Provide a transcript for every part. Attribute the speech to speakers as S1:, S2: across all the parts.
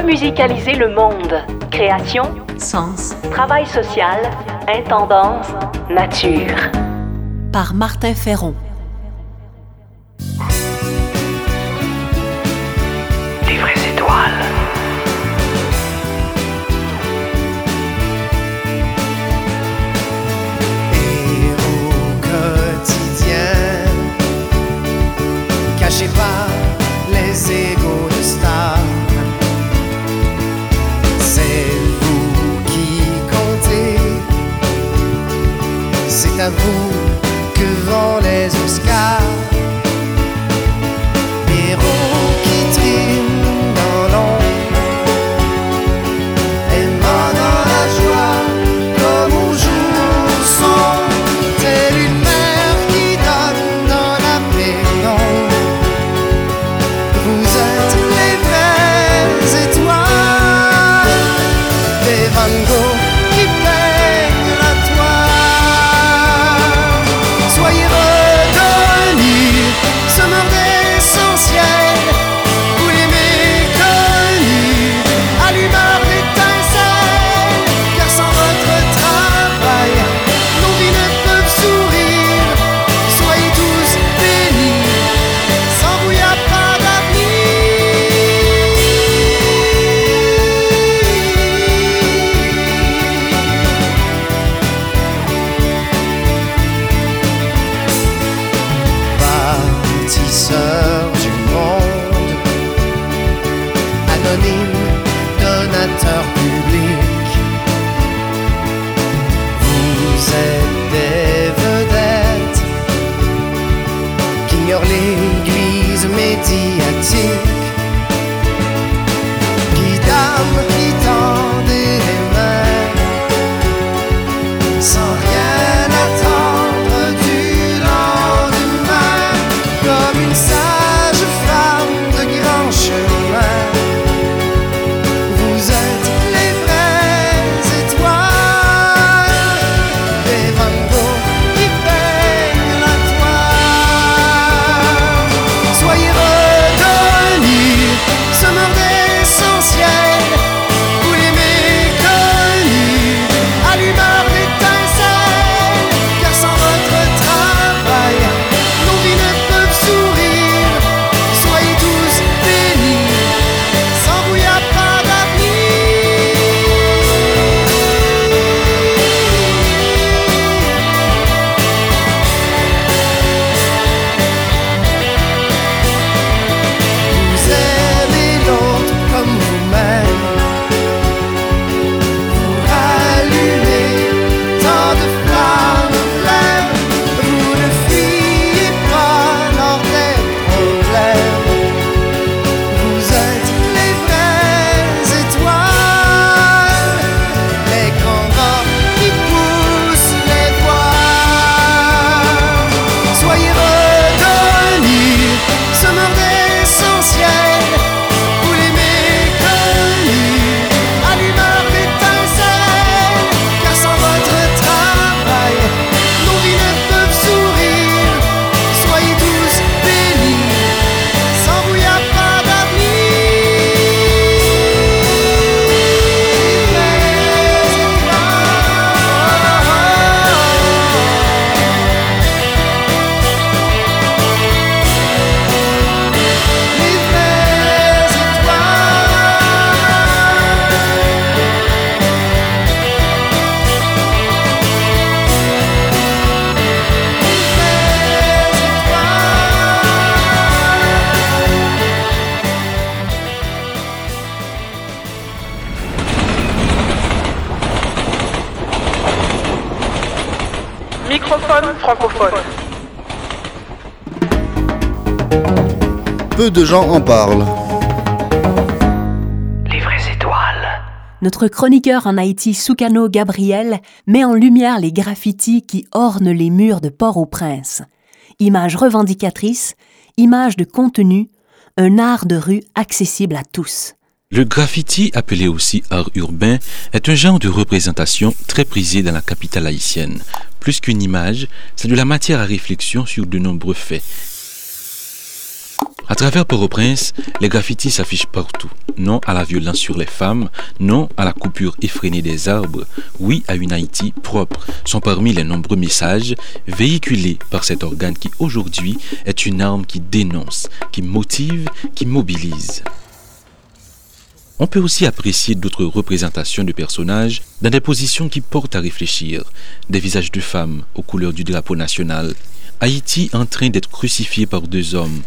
S1: remusicaliser le monde. Création,
S2: sens,
S1: travail social, intendance, nature. Par Martin Ferron.
S3: l'église médiatique. Peu de gens en parlent. Les vraies étoiles.
S1: Notre chroniqueur en Haïti, Soukano Gabriel, met en lumière les graffitis qui ornent les murs de Port-au-Prince. Images revendicatrices, images de contenu, un art de rue accessible à tous.
S4: Le graffiti, appelé aussi art urbain, est un genre de représentation très prisé dans la capitale haïtienne, plus qu'une image, c'est de la matière à réflexion sur de nombreux faits. À travers Port-au-Prince, les graffitis s'affichent partout. Non à la violence sur les femmes, non à la coupure effrénée des arbres, oui à une Haïti propre, sont parmi les nombreux messages véhiculés par cet organe qui aujourd'hui est une arme qui dénonce, qui motive, qui mobilise. On peut aussi apprécier d'autres représentations de personnages dans des positions qui portent à réfléchir, des visages de femmes aux couleurs du drapeau national, Haïti en train d'être crucifié par deux hommes,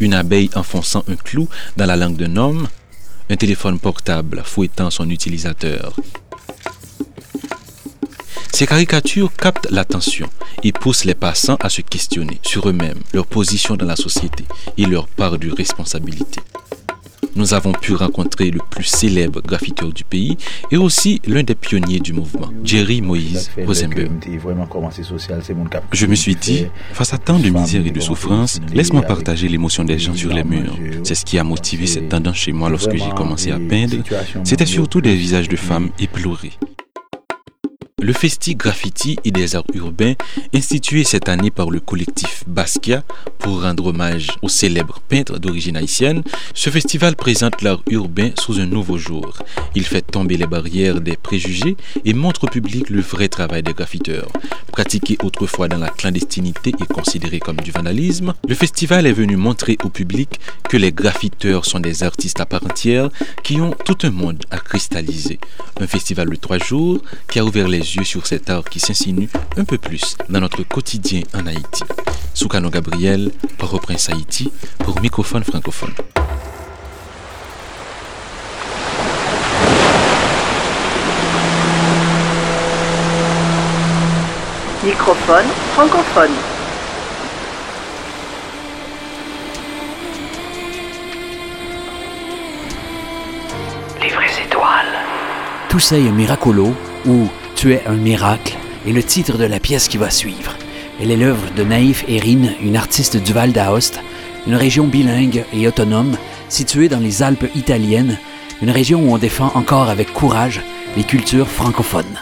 S4: une abeille enfonçant un clou dans la langue d'un homme, un téléphone portable fouettant son utilisateur. Ces caricatures captent l'attention et poussent les passants à se questionner sur eux-mêmes, leur position dans la société et leur part de responsabilité nous avons pu rencontrer le plus célèbre graffiteur du pays et aussi l'un des pionniers du mouvement, Jerry Moïse Rosenberg. Je me suis dit, face à tant de misère et de souffrance, laisse-moi partager l'émotion des gens sur les murs. C'est ce qui a motivé cette tendance chez moi lorsque j'ai commencé à peindre. C'était surtout des visages de femmes éplorées. Le Festi Graffiti et des Arts Urbains, institué cette année par le collectif Basquiat pour rendre hommage au célèbre peintre d'origine haïtienne, ce festival présente l'art urbain sous un nouveau jour. Il fait tomber les barrières des préjugés et montre au public le vrai travail des graffiteurs. Pratiqué autrefois dans la clandestinité et considéré comme du vandalisme, le festival est venu montrer au public que les graffiteurs sont des artistes à part entière qui ont tout un monde à cristalliser. Un festival de trois jours qui a ouvert les yeux sur cet art qui s'insinue un peu plus dans notre quotidien en Haïti. Soukano Gabriel, Port-au-Prince Haïti, pour Microphone francophone.
S2: Microphone francophone.
S5: Les vraies étoiles.
S6: Toussaint Miracolo ou Tu es un miracle est le titre de la pièce qui va suivre. Elle est l'œuvre de Naïf Erin, une artiste du Val d'Aoste, une région bilingue et autonome située dans les Alpes italiennes, une région où on défend encore avec courage les cultures francophones.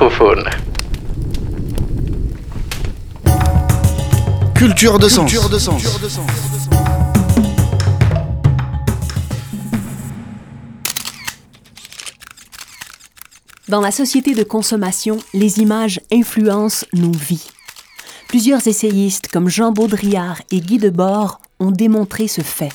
S7: Microphone.
S3: Culture de sens.
S1: Dans la société de consommation, les images influencent nos vies. Plusieurs essayistes comme Jean Baudrillard et Guy Debord ont démontré ce fait.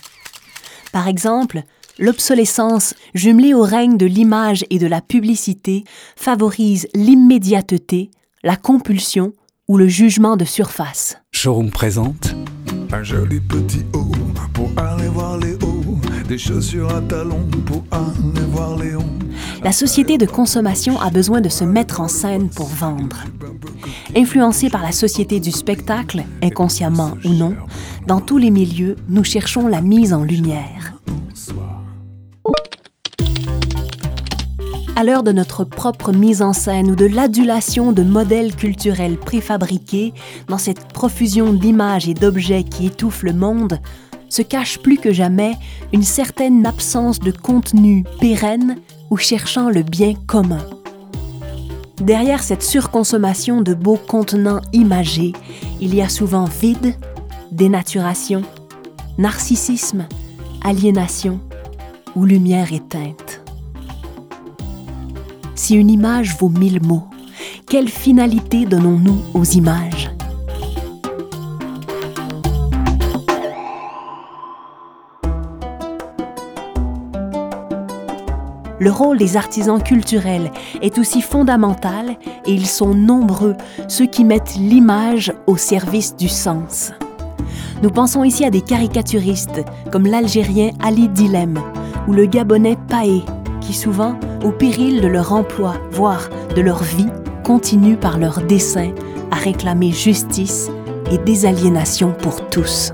S1: Par exemple, l'obsolescence jumelée au règne de l'image et de la publicité favorise l'immédiateté, la compulsion ou le jugement de surface.
S6: Showroom présente
S8: Un joli petit haut pour aller voir les hauts. Des chaussures à talons pour aller voir Léon.
S1: La société de consommation a besoin de se mettre en scène pour vendre. Influencés par la société du spectacle, inconsciemment ou non, dans tous les milieux, nous cherchons la mise en lumière. À l'heure de notre propre mise en scène ou de l'adulation de modèles culturels préfabriqués, dans cette profusion d'images et d'objets qui étouffe le monde, se cache plus que jamais une certaine absence de contenu pérenne ou cherchant le bien commun. Derrière cette surconsommation de beaux contenants imagés, il y a souvent vide, dénaturation, narcissisme, aliénation ou lumière éteinte. Si une image vaut mille mots, quelle finalité donnons-nous aux images? Le rôle des artisans culturels est aussi fondamental et ils sont nombreux ceux qui mettent l'image au service du sens. Nous pensons ici à des caricaturistes comme l'Algérien Ali Dilem ou le Gabonais Paé, qui souvent, au péril de leur emploi, voire de leur vie, continuent par leurs dessins à réclamer justice et désaliénation pour tous.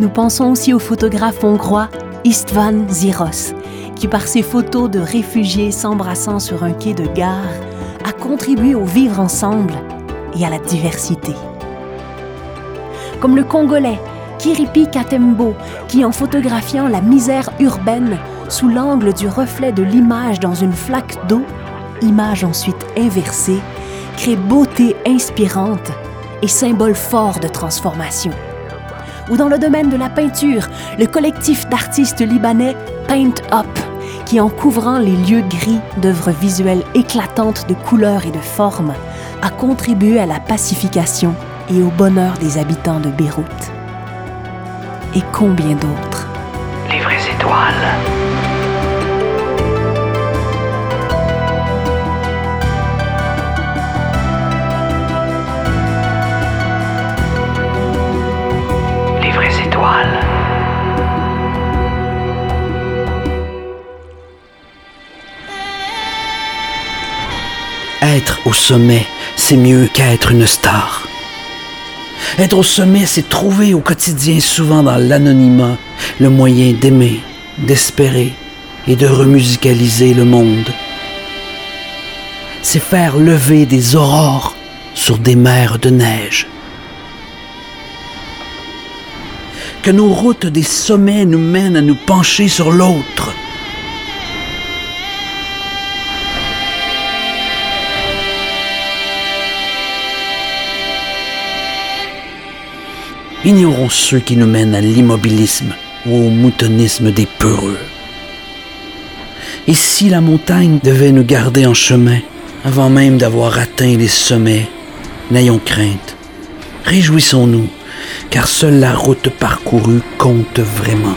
S1: Nous pensons aussi au photographe hongrois Istvan Ziros, qui par ses photos de réfugiés s'embrassant sur un quai de gare a contribué au vivre ensemble et à la diversité. Comme le Congolais Kiripi Katembo, qui en photographiant la misère urbaine sous l'angle du reflet de l'image dans une flaque d'eau, image ensuite inversée, crée beauté inspirante et symbole fort de transformation. Ou dans le domaine de la peinture, le collectif d'artistes libanais Paint Up, qui en couvrant les lieux gris d'œuvres visuelles éclatantes de couleurs et de formes, a contribué à la pacification et au bonheur des habitants de Beyrouth. Et combien d'autres
S5: Les vraies étoiles. Les vraies étoiles.
S6: Être au sommet, c'est mieux qu'être une star. Être au sommet, c'est trouver au quotidien, souvent dans l'anonymat, le moyen d'aimer, d'espérer et de remusicaliser le monde. C'est faire lever des aurores sur des mers de neige. Que nos routes des sommets nous mènent à nous pencher sur l'autre. Ignorons ceux qui nous mènent à l'immobilisme ou au moutonnisme des peureux. Et si la montagne devait nous garder en chemin, avant même d'avoir atteint les sommets, n'ayons crainte. Réjouissons-nous, car seule la route parcourue compte vraiment.